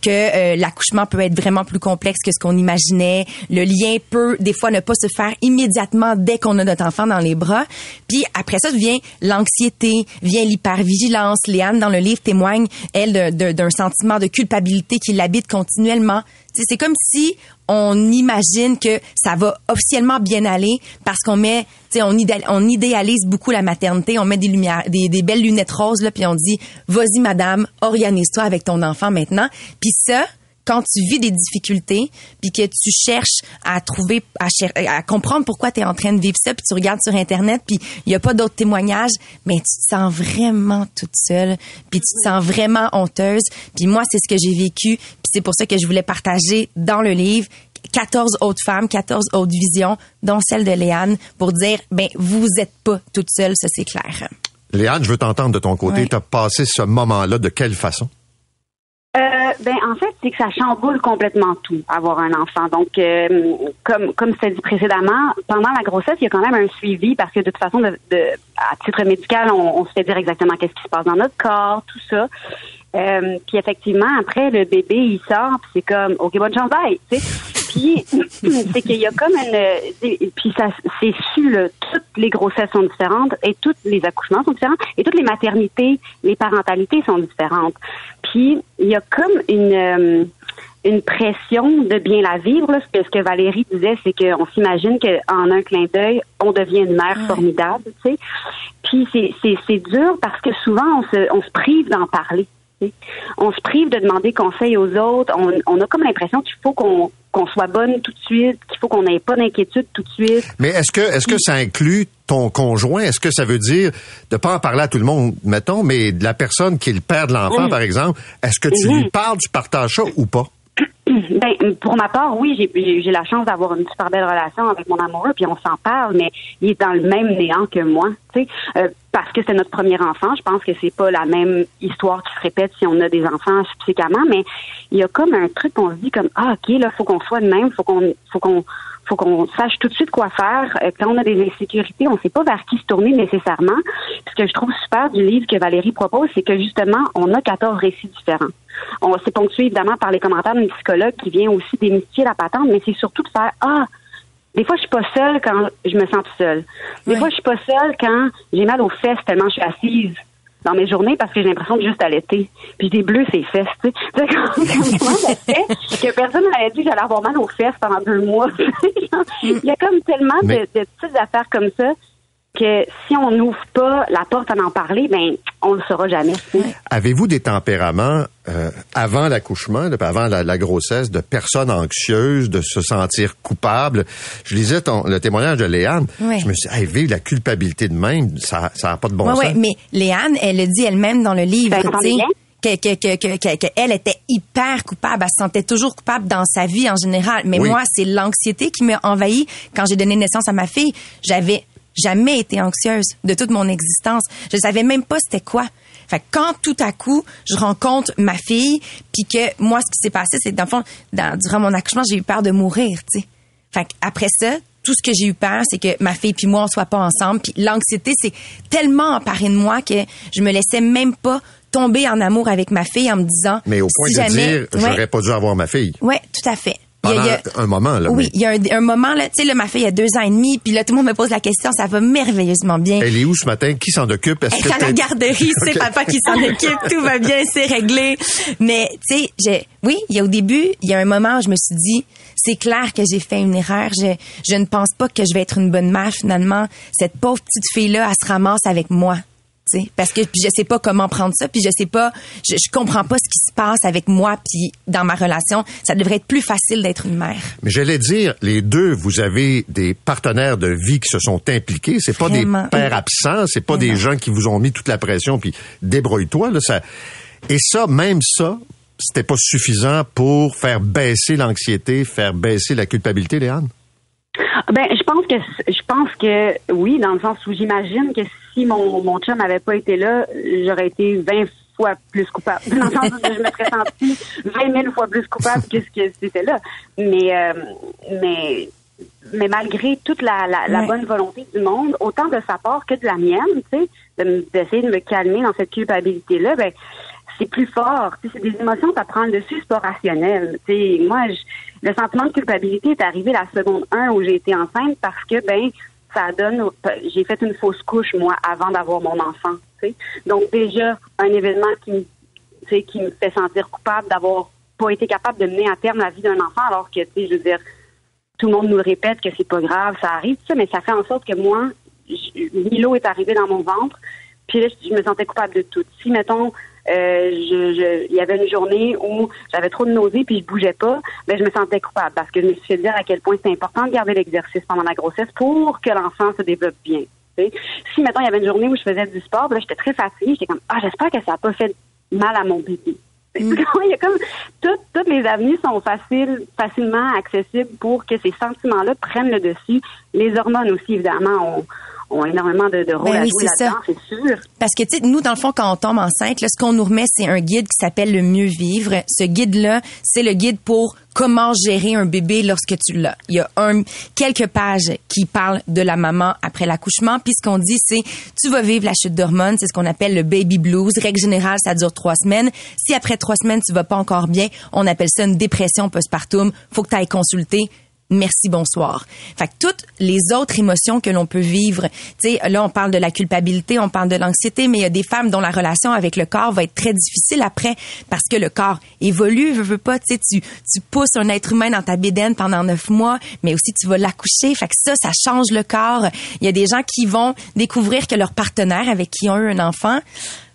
que euh, l'accouchement peut être vraiment plus complexe que ce qu'on imaginait, le lien peut des fois ne pas se faire immédiatement dès qu'on a notre enfant dans les bras, puis après ça vient l'anxiété, vient l'hypervigilance. Léane dans le livre témoigne elle d'un sentiment de culpabilité qui l'habite continuellement. C'est comme si on imagine que ça va officiellement bien aller parce qu'on met, on, on idéalise beaucoup la maternité, on met des lumières, des, des belles lunettes roses là, puis on dit, vas-y madame, organise-toi avec ton enfant maintenant. Puis ça, quand tu vis des difficultés, puis que tu cherches à trouver, à, cher- à comprendre pourquoi tu es en train de vivre ça, puis tu regardes sur Internet, puis il n'y a pas d'autres témoignages, mais tu te sens vraiment toute seule, puis tu te sens vraiment honteuse. Puis moi, c'est ce que j'ai vécu, puis c'est pour ça que je voulais partager dans le livre 14 autres femmes, 14 autres visions, dont celle de Léane, pour dire, ben vous êtes pas toute seule, ça c'est clair. Léane, je veux t'entendre de ton côté. Ouais. Tu as passé ce moment-là de quelle façon? Euh, ben en fait, c'est que ça chamboule complètement tout, avoir un enfant. Donc, euh, comme comme c'était dit précédemment, pendant la grossesse, il y a quand même un suivi parce que de toute façon, de, de- à titre médical, on, on se fait dire exactement qu'est-ce qui se passe dans notre corps, tout ça. Euh, puis effectivement, après le bébé, il sort, c'est comme ok bonne chance, bye. Tu sais. Puis c'est qu'il y a comme une, des- puis ça c'est su là, toutes les grossesses sont différentes et tous les accouchements sont différents et toutes les maternités, les parentalités sont différentes. Puis il y a comme une euh, une pression de bien la vivre. Là. Ce, que, Valérie disait, c'est qu'on s'imagine qu'en un clin d'œil, on devient une mère formidable, tu sais. Puis c'est, dur parce que souvent, on se, on se prive d'en parler. tu sais. On se prive de demander conseil aux autres. On, on a comme l'impression qu'il faut qu'on, qu'on soit bonne tout de suite, qu'il faut qu'on n'ait pas d'inquiétude tout de suite. Mais est-ce que est-ce que ça inclut ton conjoint? Est-ce que ça veut dire de pas en parler à tout le monde, mettons, mais de la personne qui est le père de l'enfant, par exemple, est-ce que tu Mhm. lui parles, tu partages ça ou pas? Ben, pour ma part, oui, j'ai- j'ai la chance d'avoir une super belle relation avec mon amoureux, puis on s'en parle, mais il est dans le même néant que moi, tu sais, euh, parce que c'est notre premier enfant. Je pense que c'est pas la même histoire qui se répète si on a des enfants subséquemment, mais il y a comme un truc qu'on se dit comme ah ok là, faut qu'on soit de même, faut qu'on faut qu'on faut qu'on sache tout de suite quoi faire. Euh, Quand on a des insécurités, on ne sait pas vers qui se tourner nécessairement. Ce que je trouve super du livre que Valérie propose, c'est que justement, on a 14 récits différents. On s'est ponctué évidemment par les commentaires d'une psychologue qui vient aussi démystifier la patente, mais c'est surtout de faire Ah, des fois je suis pas seule quand je me sens seule. Des fois je suis pas seule quand j'ai mal aux fesses tellement je suis assise dans mes journées parce que j'ai l'impression de juste allaiter. Puis des bleus ces fesses, tu sais. Comment ça fait que personne m'avait dit que j'allais avoir mal aux fesses pendant deux mois? Il y a comme tellement de- de, petites affaires comme ça que si on n'ouvre pas la porte à en parler, ben on le saura jamais. Avez-vous des tempéraments euh, avant l'accouchement, de- avant la, la grossesse, de personnes anxieuses, de se sentir coupables? Je lisais ton, le témoignage de Léane. Ouais. Je me suis dit, hey, vivre la culpabilité de même, ça n'a pas de bon sens. ouais, mais Léane, elle le dit elle-même dans le livre, Ben, que, que, que, que, que, que elle était hyper coupable. Elle se sentait toujours coupable dans sa vie en général. Mais Oui. moi, c'est l'anxiété qui m'a envahi quand j'ai donné naissance à ma fille. J'avais jamais été anxieuse de toute mon existence. Je savais même pas c'était quoi. Fait que quand tout à coup, je rencontre ma fille, puis que moi, ce qui s'est passé, c'est que dans le fond, dans- durant mon accouchement, j'ai eu peur de mourir, tu sais. Fait après ça, tout ce que j'ai eu peur, c'est que ma fille puis moi on soit pas ensemble. Puis l'anxiété, c'est tellement emparé de moi que je me laissais même pas tomber en amour avec ma fille en me disant. Mais au point si de jamais, dire, ouais, j'aurais pas dû avoir ma fille. ouais, tout à fait. Il y a- Pendant y a- un moment, là. oui, mais il y a un, un moment là, tu sais, là, ma fille a deux ans et demi, puis là tout le monde me pose la question, ça va merveilleusement bien. Elle est où ce matin? Qui s'en occupe? Est-ce Elle est à la garderie, c'est Ok. papa qui s'en occupe, tout va bien, c'est réglé. Mais tu sais, j'ai oui, il y a au début, il y a un moment où je me suis dit, c'est clair que j'ai fait une erreur. Je, je ne pense pas que je vais être une bonne mère finalement. Cette pauvre petite fille là, elle se ramasse avec moi. Tu sais, Parce que je sais pas comment prendre ça, puis je sais pas, je, je comprends pas ce qui se passe avec moi, puis dans ma relation, ça devrait être plus facile d'être une mère. Mais j'allais dire, les deux, vous avez des partenaires de vie qui se sont impliqués. C'est pas des pères absents, c'est pas des gens qui vous ont mis toute la pression puis débrouille-toi. Là, ça... Et ça, même ça, c'était pas suffisant pour faire baisser l'anxiété, faire baisser la culpabilité, Léane? Ben, je pense que je pense que oui, dans le sens où j'imagine que si mon, mon chum n'avait pas été là, j'aurais été 20 fois plus coupable. Dans le sens où je me serais sentie 20 000 fois plus coupable que ce que c'était là. Mais euh, mais mais malgré toute la, la, la bonne volonté du monde, autant de sa part que de la mienne, tu sais, de d'essayer de me calmer dans cette culpabilité-là, ben c'est plus fort. Tu sais, c'est des émotions, ça prend le dessus, c'est pas rationnel. Tu sais, moi, je- le sentiment de culpabilité est arrivé la seconde 1 où j'ai été enceinte parce que, ben, ça donne, j'ai fait une fausse couche, moi, avant d'avoir mon enfant. Tu sais. Donc, déjà, un événement qui, me- qui me fait sentir coupable d'avoir pas été capable de mener à terme la vie d'un enfant, alors que, tu sais, je veux dire, tout le monde nous le répète que c'est pas grave, ça arrive, ça, mais ça fait en sorte que moi, Milo est arrivé dans mon ventre, puis là, je me sentais coupable de tout. Si, mettons, euh, je, je- il y avait une journée où j'avais trop de nausées puis je bougeais pas, ben je me sentais coupable parce que je me suis fait dire à quel point c'est important de garder l'exercice pendant la grossesse pour que l'enfant se développe bien. Si, mettons, il y avait une journée où je faisais du sport, ben là, j'étais très fatiguée, j'étais comme, ah, j'espère que ça n'a pas fait mal à mon bébé. Il y a comme toutes, toutes les avenues sont faciles, facilement accessibles pour que ces sentiments-là prennent le dessus. Les hormones aussi, évidemment, ont, ont énormément de, de rôle Ben à oui, jouer là-dedans, c'est sûr. Parce que, tu sais, nous, dans le fond, quand on tombe enceinte, là, ce qu'on nous remet, c'est un guide qui s'appelle le mieux vivre. Ce guide-là, c'est le guide pour comment gérer un bébé lorsque tu l'as. Il y a un, quelques pages qui parlent de la maman après l'accouchement. Puis ce qu'on dit, c'est, tu vas vivre la chute d'hormones. C'est ce qu'on appelle le baby blues. Règle générale, ça dure trois semaines. Si après trois semaines, tu vas pas encore bien, on appelle ça une dépression postpartum. Faut que tu ailles consulter merci bonsoir. Fait que toutes les autres émotions que l'on peut vivre, tu sais là on parle de la culpabilité, on parle de l'anxiété, mais il y a des femmes dont la relation avec le corps va être très difficile après parce que le corps évolue, veut, veut pas, tu sais tu tu pousses un être humain dans ta bédaine pendant neuf mois, mais aussi tu vas l'accoucher, fait que ça ça change le corps. Il y a des gens qui vont découvrir que leur partenaire avec qui ont eu un enfant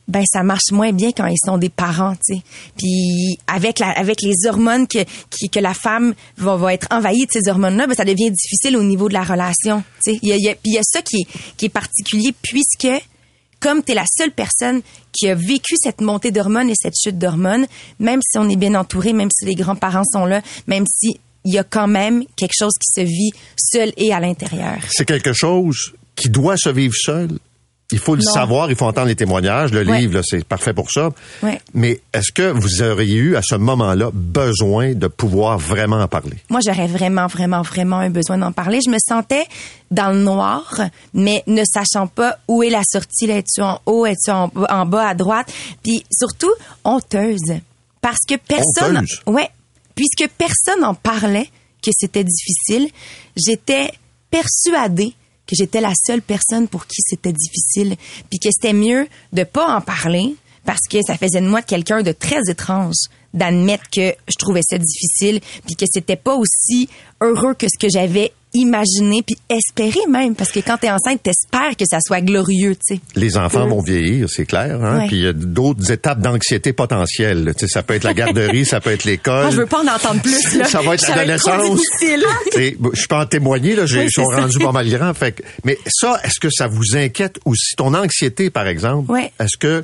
ben ça marche moins bien quand ils sont des parents, tu sais. Puis avec la, avec les hormones que qui, que la femme va, va être envahie de ces hormones-là, ben ça devient difficile au niveau de la relation, tu sais. Il y a, il y a- puis il y a ça qui est qui est particulier puisque comme tu es la seule personne qui a vécu cette montée d'hormones et cette chute d'hormones, même si on est bien entouré, même si les grands-parents sont là, même si il y a quand même quelque chose qui se vit seul et à l'intérieur. C'est quelque chose qui doit se vivre seul. Il faut le Non. savoir, il faut entendre les témoignages. Le Ouais. livre, c'est parfait pour ça. Ouais. Mais est-ce que vous auriez eu à ce moment-là besoin de pouvoir vraiment en parler? Moi, j'aurais vraiment, vraiment, vraiment un besoin d'en parler. Je me sentais dans le noir, mais ne sachant pas où est la sortie. Là, es-tu en haut, es-tu en, en bas, à droite? Puis surtout, honteuse. Parce que personne... Honteuse? Ouais. Puisque personne en parlait que c'était difficile, j'étais persuadée que j'étais la seule personne pour qui c'était difficile, puis que c'était mieux de pas en parler parce que ça faisait de moi quelqu'un de très étrange d'admettre que je trouvais ça difficile, puis que c'était pas aussi heureux que ce que j'avais imaginé puis espéré même parce que quand t'es enceinte t'espères que ça soit glorieux tu sais Les enfants vont vieillir, c'est clair. Hein? Ouais. Puis il y a d'autres étapes d'anxiété potentielles. Tu sais, ça peut être la garderie, ça peut être l'école. Moi, je veux pas en entendre plus là Ça va être l'adolescence. je peux en témoigner, là, j'ai- Oui, rendus pas mal grands. Fait que- mais ça, est-ce que ça vous inquiète aussi? Ton anxiété, par exemple, Ouais. est-ce que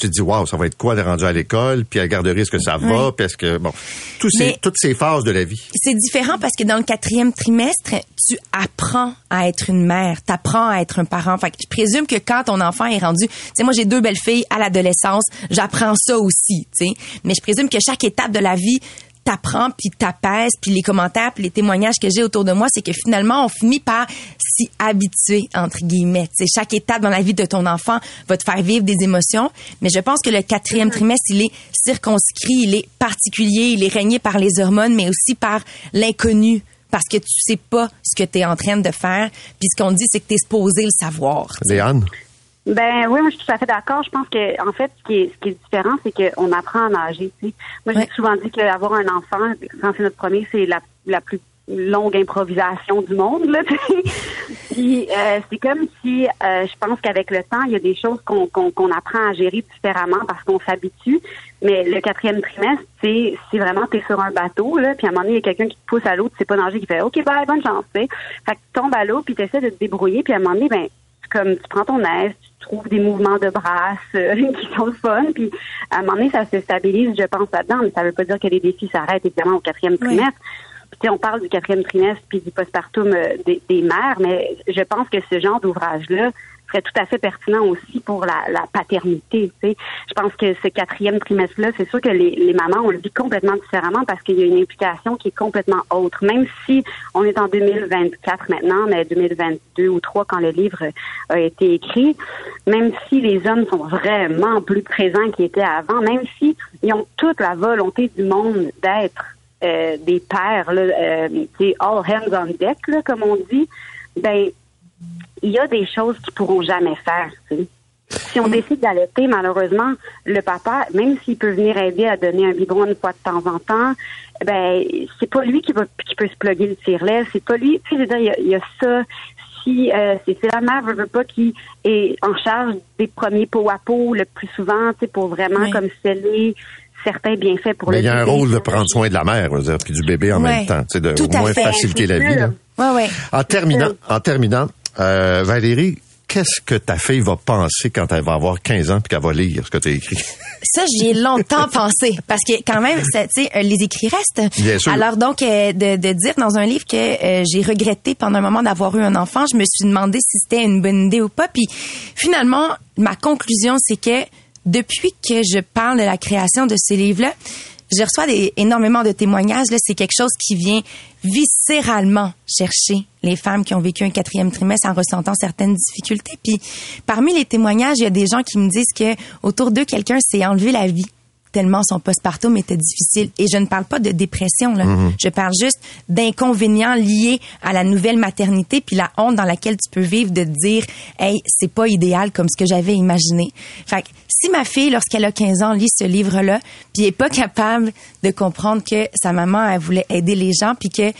tu te dis, waouh, ça va être quoi de rendu à l'école? Puis à la garderie, est-ce que ça va? Est-ce que, bon, tous ces, toutes ces phases de la vie. c'est différent parce que dans le quatrième trimestre, tu apprends à être une mère, tu apprends à être un parent. Fait que je présume que quand ton enfant est rendu, tu sais, moi j'ai deux belles filles à l'adolescence, j'apprends ça aussi, tu sais. Mais je présume que chaque étape de la vie t'apprends puis t'apaises puis les commentaires puis les témoignages que j'ai autour de moi c'est que finalement on finit par s'y habituer entre guillemets sais chaque étape dans la vie de ton enfant va te faire vivre des émotions mais je pense que le quatrième trimestre il est circonscrit il est particulier il est régné par les hormones mais aussi par l'inconnu parce que tu sais pas ce que tu es en train de faire puis ce qu'on dit c'est que tu es supposé le savoir Léane? Ben oui, moi je suis tout à fait d'accord. Je pense que en fait, ce qui est, ce qui est différent, c'est qu'on apprend à nager. Tu sais. Moi, j'ai Ouais. souvent dit qu'avoir un enfant, quand c'est notre premier, c'est la, la plus longue improvisation du monde. Là. Puis euh, c'est comme si, euh, je pense qu'avec le temps, il y a des choses qu'on qu'on qu'on apprend à gérer différemment parce qu'on s'habitue. Mais le quatrième trimestre, c'est c'est vraiment t'es sur un bateau là, puis à un moment donné, il y a quelqu'un qui te pousse à l'eau, tu sais pas nager, qui fait OK, bye, bonne chance. Fait que tu tombes à l'eau, puis tu essaies de te débrouiller, puis à un moment donné, ben comme tu prends ton aise, tu trouves des mouvements de brasse euh, qui sont fun, puis à un moment donné, ça se stabilise, je pense, là-dedans, mais ça veut pas dire que les défis s'arrêtent évidemment au quatrième trimestre. Puis, on parle du quatrième trimestre puis du postpartum euh, des, des mères, mais je pense que ce genre d'ouvrage-là serait tout à fait pertinent aussi pour la, paternité. Je pense que ce quatrième trimestre-là, c'est sûr que les, mamans, on le vit complètement différemment parce qu'il y a une implication qui est complètement autre. Même si on est en 2024 maintenant, mais 2022 ou 3 quand le livre a été écrit, même si les hommes sont vraiment plus présents qu'ils étaient avant, même si ils ont toute la volonté du monde d'être euh, des pères, là, euh, all hands on deck, là, comme on dit, ben il y a des choses qu'ils pourront jamais faire. tu sais. Si on décide d'allaiter, malheureusement, le papa, même s'il peut venir aider à donner un biberon une fois de temps en temps, ben c'est pas lui qui va qui peut se plugger le tire-lait, c'est pas lui. Il y a, il y a ça. Si euh, c'est la mère veut, veut pas qui est en charge des premiers pots à pot le plus souvent, tu sais, pour vraiment Oui. comme sceller certains bienfaits pour Mais le il y a un rôle de prendre soin de la mère, dire, puis du bébé en même temps, tu sais, de Tout au moins faciliter la vie. là. En terminant, en terminant, euh, Valérie, qu'est-ce que ta fille va penser quand elle va avoir 15 ans puis qu'elle va lire ce que tu as écrit? Ça, j'y ai longtemps pensé parce que quand même, tu sais, euh, les écrits restent. Bien sûr. Alors donc, euh, de, de dire dans un livre que euh, j'ai regretté pendant un moment d'avoir eu un enfant, je me suis demandé si c'était une bonne idée ou pas. Puis finalement, ma conclusion, c'est que depuis que je parle de la création de ces livres-là, je reçois des, énormément de témoignages. C'est quelque chose qui vient viscéralement chercher les femmes qui ont vécu un quatrième trimestre en ressentant certaines difficultés. Puis parmi les témoignages, il y a des gens qui me disent que autour d'eux, quelqu'un s'est enlevé la vie tellement son postpartum était difficile. Et je ne parle pas de dépression, là. Mhm. Je parle juste d'inconvénients liés à la nouvelle maternité puis la honte dans laquelle tu peux vivre de te dire, hey, c'est pas idéal comme ce que j'avais imaginé. Fait que si ma fille, lorsqu'elle a 15 ans, lit ce livre-là, puis est pas capable de comprendre que sa maman, elle voulait aider les gens puis que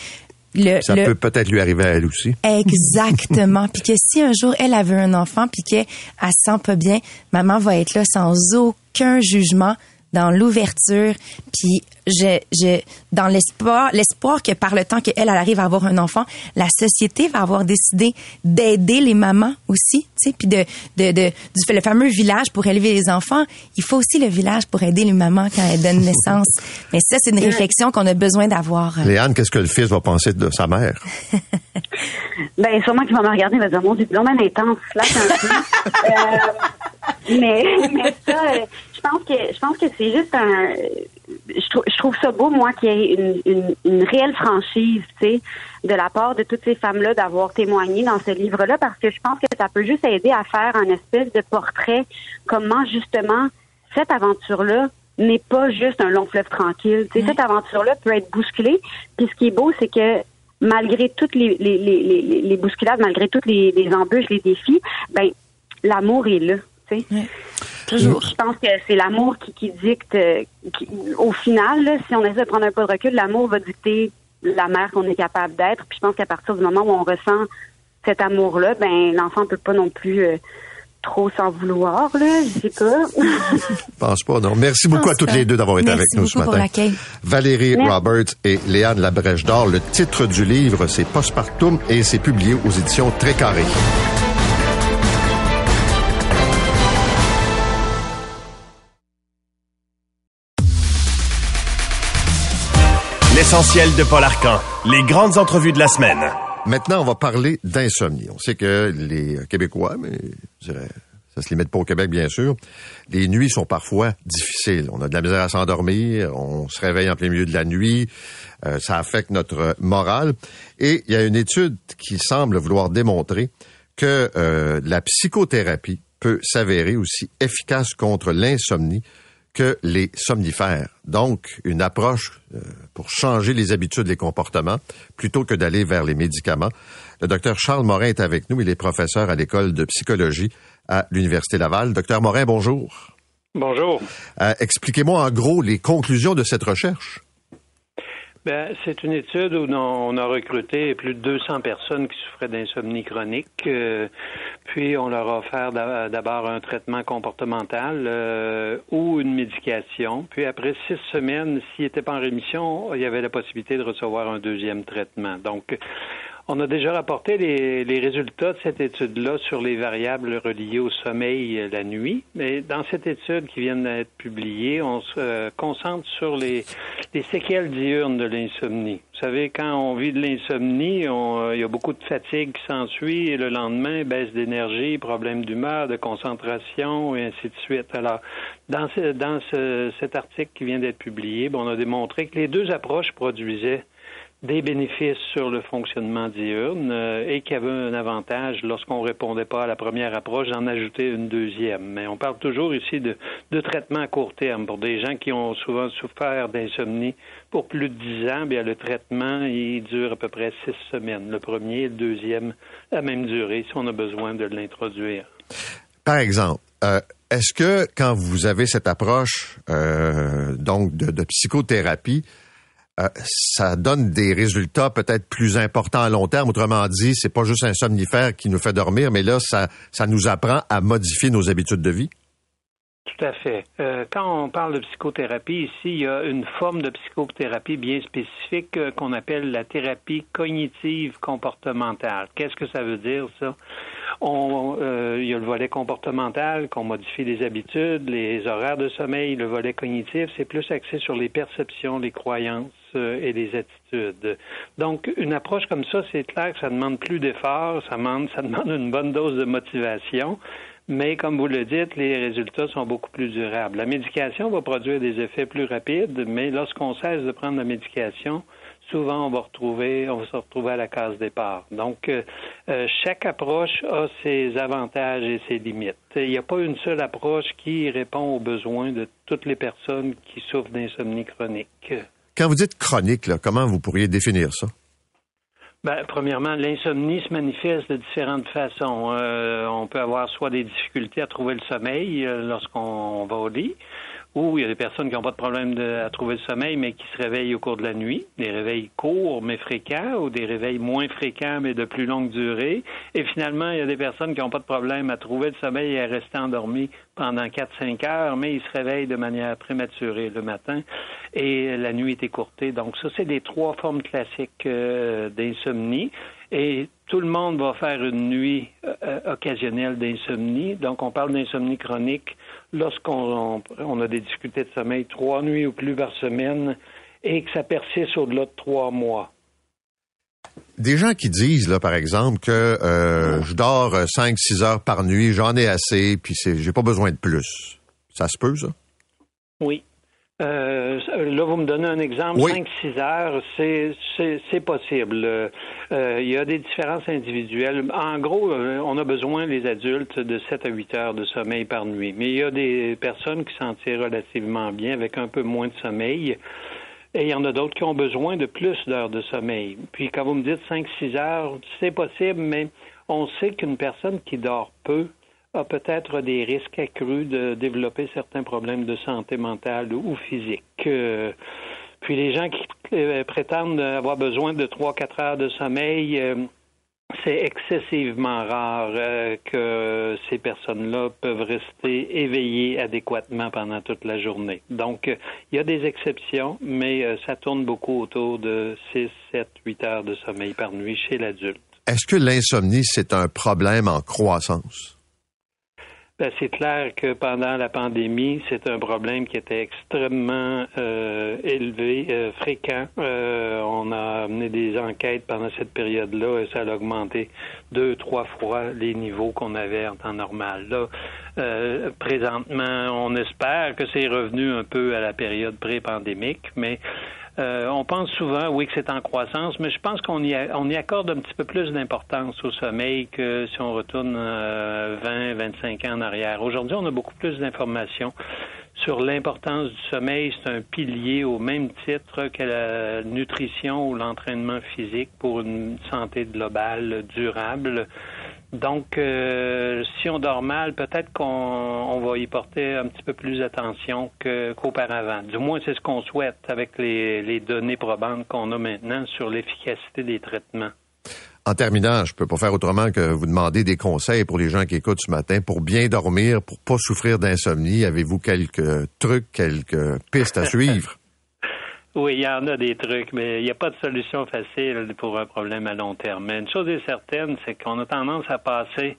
le, Ça le- peut peut-être lui arriver à elle aussi. Exactement. puis que si un jour elle avait un enfant puis qu'elle se sent pas bien, maman va être là sans aucun jugement dans l'ouverture puis je, je dans l'espoir l'espoir que par le temps qu'elle elle arrive à avoir un enfant la société va avoir décidé d'aider les mamans aussi tu sais puis de, de de du le fameux village pour élever les enfants il faut aussi le village pour aider les mamans quand elles donnent naissance mais ça c'est une réflexion qu'on a besoin d'avoir Léane, qu'est-ce que le fils va penser de sa mère? Ben, sûrement qu'il va me regarder et va dire, mon Dieu, intense, peu. Euh, mais, mais ça, euh, je pense que, je pense que c'est juste un, je trouve, je trouve ça beau, moi, qu'il y ait une, une, une réelle franchise, tu sais, de la part de toutes ces femmes-là d'avoir témoigné dans ce livre-là, parce que je pense que ça peut juste aider à faire un espèce de portrait, comment, justement, cette aventure-là n'est pas juste un long fleuve tranquille. Tu sais, Cette aventure-là peut être bousculée. Puis ce qui est beau, c'est que malgré toutes les, les, les, les, les bousculades, malgré toutes les, les embûches, les défis, ben l'amour est là. Tu sais. Toujours. Je pense que c'est l'amour qui, qui dicte. euh, qui- au final, là, si on essaie de prendre un peu de recul, l'amour va dicter la mère qu'on est capable d'être. Puis je pense qu'à partir du moment où on ressent cet amour-là, ben l'enfant peut pas non plus euh, trop s'en vouloir. Là, je sais pas. Je pense pas, non. Merci beaucoup à toutes pas. les deux d'avoir été Merci avec nous ce matin. Valérie Merci. Roberts et Léane Labrèche d'Or. Le titre du livre, c'est Postpartum et c'est publié aux éditions Très Carré. L'essentiel de Paul Arcan. Les grandes entrevues de la semaine. Maintenant, on va parler d'insomnie. On sait que les Québécois, mais je dirais, ça se limite pas au Québec, bien sûr, les nuits sont parfois difficiles. On a de la misère à s'endormir, on se réveille en plein milieu de la nuit, euh, ça affecte notre morale. Et il y a une étude qui semble vouloir démontrer que euh, la psychothérapie peut s'avérer aussi efficace contre l'insomnie que les somnifères. Donc, une approche euh, pour changer les habitudes, les comportements, plutôt que d'aller vers les médicaments. Le docteur Charles Morin est avec nous. Il est professeur à l'école de psychologie à l'Université Laval. Docteur Morin, bonjour. Bonjour. Euh, Expliquez-moi en gros les conclusions de cette recherche. Ben, c'est une étude où on a recruté plus de 200 personnes qui souffraient d'insomnie chronique. euh, puis on leur a offert d'a- d'abord un traitement comportemental euh, ou une médication. Puis après six semaines, s'ils n'étaient pas en rémission, il y avait la possibilité de recevoir un deuxième traitement. Donc, on a déjà rapporté les, résultats de cette étude-là sur les variables reliées au sommeil euh, la nuit. Mais dans cette étude qui vient d'être publiée, on se euh, concentre sur les, les séquelles diurnes de l'insomnie. Vous savez, quand on vit de l'insomnie, on, euh, il y a beaucoup de fatigue qui s'ensuit et le lendemain, baisse d'énergie, problème d'humeur, de concentration et ainsi de suite. Alors, dans, ce, dans ce- cet article qui vient d'être publié, ben, on a démontré que les deux approches produisaient des bénéfices sur le fonctionnement diurne euh, et qu'il y avait un avantage lorsqu'on répondait pas à la première approche d'en ajouter une deuxième. Mais on parle toujours ici de, de traitement à court terme pour des gens qui ont souvent souffert d'insomnie pour plus de dix ans. Bien, le traitement il dure à peu près six semaines. Le premier et le deuxième la même durée si on a besoin de l'introduire. Par exemple, euh, est-ce que quand vous avez cette approche euh, donc de, de psychothérapie, euh, ça donne des résultats peut-être plus importants à long terme. Autrement dit, c'est pas juste un somnifère qui nous fait dormir, mais là, ça, ça nous apprend à modifier nos habitudes de vie. Tout à fait. Euh, quand on parle de psychothérapie, ici, il y a une forme de psychothérapie bien spécifique euh, qu'on appelle la thérapie cognitive comportementale. Qu'est-ce que ça veut dire, ça? On, il y a le volet comportemental, qu'on modifie les habitudes, les horaires de sommeil. Le volet cognitif, c'est plus axé sur les perceptions, les croyances et les attitudes. Donc, une approche comme ça, c'est clair que ça demande plus d'efforts, ça demande, ça demande une bonne dose de motivation. Mais comme vous le dites, les résultats sont beaucoup plus durables. La médication va produire des effets plus rapides, mais lorsqu'on cesse de prendre la médication, souvent on va retrouver, on va se retrouver à la case départ. Donc, euh, euh, chaque approche a ses avantages et ses limites. Il n'y a pas une seule approche qui répond aux besoins de toutes les personnes qui souffrent d'insomnie chronique. Quand vous dites chronique, comment vous pourriez définir ça? Ben, premièrement, l'insomnie se manifeste de différentes façons. Euh, on peut avoir soit des difficultés à trouver le sommeil euh, lorsqu'on va au lit, ou il y a des personnes qui n'ont pas de problème à trouver le sommeil, mais qui se réveillent au cours de la nuit, des réveils courts mais fréquents, ou des réveils moins fréquents mais de plus longue durée. Et finalement, il y a des personnes qui n'ont pas de problème à trouver le sommeil et à rester endormis pendant 4-5 heures, mais ils se réveillent de manière prématurée le matin et la nuit est écourtée. Donc ça, c'est les trois formes classiques euh, d'insomnie. Et tout le monde va faire une nuit euh, occasionnelle d'insomnie. Donc, on parle d'insomnie chronique lorsqu'on on a des difficultés de sommeil trois nuits ou plus par semaine et que ça persiste au-delà de trois mois. Des gens qui disent, là, par exemple, que euh, je dors 5-6 heures par nuit, j'en ai assez, puis j'ai pas besoin de plus. Ça se peut, ça? Oui. Euh, là, vous me donnez un exemple, 5-6 heures, c'est possible. Euh, il y a des différences individuelles. En gros, euh, on a besoin, les adultes, de 7 à 8 heures de sommeil par nuit. Mais il y a des personnes qui s'en tirent relativement bien avec un peu moins de sommeil. Et il y en a d'autres qui ont besoin de plus d'heures de sommeil. Puis quand vous me dites 5-6 heures, c'est possible, mais on sait qu'une personne qui dort peu a peut-être des risques accrus de développer certains problèmes de santé mentale ou physique. Euh, puis les gens qui euh, prétendent avoir besoin de 3-4 heures de sommeil, euh, c'est excessivement rare que ces personnes-là peuvent rester éveillées adéquatement pendant toute la journée. Donc, il y a des exceptions, mais ça tourne beaucoup autour de 6, 7, 8 heures de sommeil par nuit chez l'adulte. Est-ce que l'insomnie, c'est un problème en croissance? Ben, c'est clair que pendant la pandémie, c'est un problème qui était extrêmement euh, élevé, euh, fréquent. Euh, on a mené des enquêtes pendant cette période-là et ça a augmenté deux, trois fois les niveaux qu'on avait en temps normal. Là, présentement, on espère que c'est revenu un peu à la période pré-pandémique, mais euh, on pense souvent, oui, que c'est en croissance, mais je pense qu'on y, accorde un petit peu plus d'importance au sommeil que si on retourne 20, euh, 25 ans en arrière. Aujourd'hui, on a beaucoup plus d'informations sur l'importance du sommeil. C'est un pilier au même titre que la nutrition ou l'entraînement physique pour une santé globale durable. Donc, euh, si on dort mal, peut-être qu'on va y porter un petit peu plus d'attention qu'auparavant. du moins, c'est ce qu'on souhaite avec les, données probantes qu'on a maintenant sur l'efficacité des traitements. En terminant, je peux pas faire autrement que vous demander des conseils pour les gens qui écoutent ce matin pour bien dormir, pour pas souffrir d'insomnie. Avez-vous quelques trucs, quelques pistes à suivre? Oui, il y en a des trucs, mais il n'y a pas de solution facile pour un problème à long terme. Une chose est certaine, c'est qu'on a tendance à passer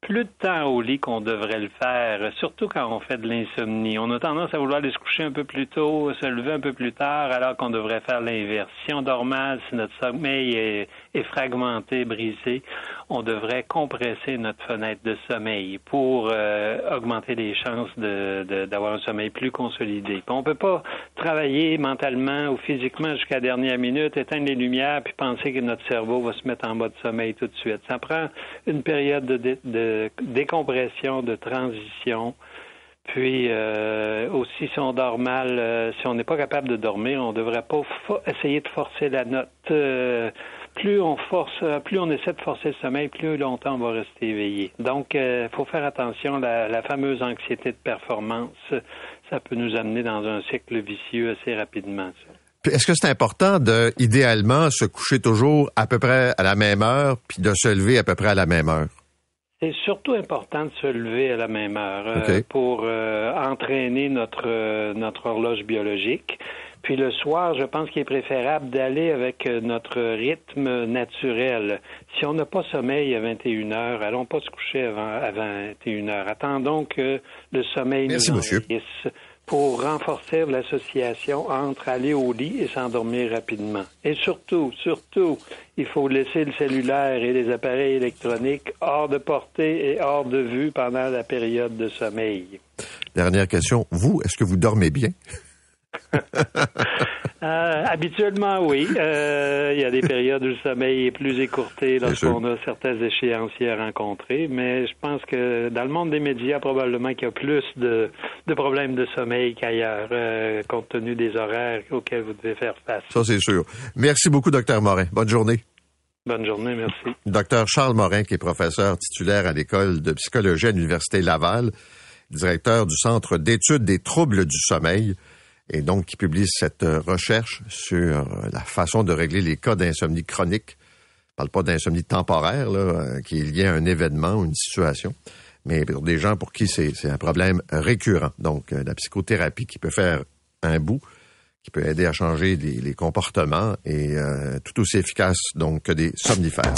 plus de temps au lit qu'on devrait le faire, surtout quand on fait de l'insomnie. On a tendance à vouloir aller se coucher un peu plus tôt, se lever un peu plus tard, alors qu'on devrait faire l'inverse. Si on dort mal, si notre sommeil est, fragmenté, brisé, on devrait compresser notre fenêtre de sommeil pour euh, augmenter les chances d'avoir un sommeil plus consolidé. On on peut pas travailler mentalement ou physiquement jusqu'à la dernière minute, éteindre les lumières puis penser que notre cerveau va se mettre en mode sommeil tout de suite. Ça prend une période de, de décompression, de transition. Puis euh, aussi, si on dort mal, euh, si on n'est pas capable de dormir, on ne devrait pas essayer de forcer la note. Plus on force, plus on essaie de forcer le sommeil, plus longtemps on va rester éveillé. Donc, il faut faire attention. La, la, fameuse anxiété de performance, ça peut nous amener dans un cycle vicieux assez rapidement. Est-ce que c'est important de, idéalement, se coucher toujours à peu près à la même heure, puis de se lever à peu près à la même heure? C'est surtout important de se lever à la même heure euh, pour euh, entraîner notre euh, notre horloge biologique. Puis le soir, je pense qu'il est préférable d'aller avec notre rythme naturel. Si on n'a pas sommeil à 21 heures, allons pas se coucher avant à 21 heures. Attendons que le sommeil Merci, nous monsieur. pour renforcer l'association entre aller au lit et s'endormir rapidement. Et surtout, surtout, il faut laisser le cellulaire et les appareils électroniques hors de portée et hors de vue pendant la période de sommeil. Dernière question. Vous, est-ce que vous dormez bien? Euh, habituellement, oui. Euh, il y a des périodes où le sommeil est plus écourté lorsqu'on a certains échéanciers à rencontrer, mais je pense que dans le monde des médias, probablement qu'il y a plus de, problèmes de sommeil qu'ailleurs, euh, compte tenu des horaires auxquels vous devez faire face. Ça, c'est sûr. Merci beaucoup, docteur Morin. Bonne journée. Bonne journée, merci. Docteur Charles Morin, qui est professeur titulaire à l'école de psychologie à l'Université Laval, directeur du Centre d'études des troubles du sommeil et donc qui publie cette euh, recherche sur euh, la façon de régler les cas d'insomnie chronique. Je parle pas d'insomnie temporaire, là, euh, qui est liée à un événement, une situation, mais pour des gens pour qui c'est un problème récurrent. Donc, la psychothérapie qui peut faire un bout, qui peut aider à changer les, comportements et tout aussi efficace donc que des somnifères.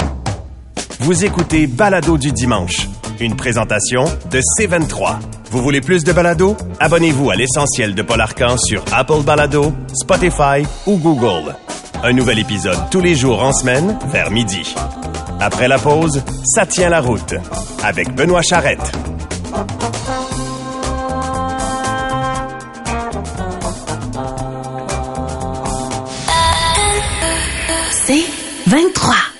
Vous écoutez Balado du dimanche, une présentation de C23. Vous voulez plus de balado? Abonnez-vous à l'essentiel de Paul Arcan sur Apple Balado, Spotify ou Google. Un nouvel épisode tous les jours en semaine vers midi. Après la pause, ça tient la route avec Benoît Charrette. C'est 23.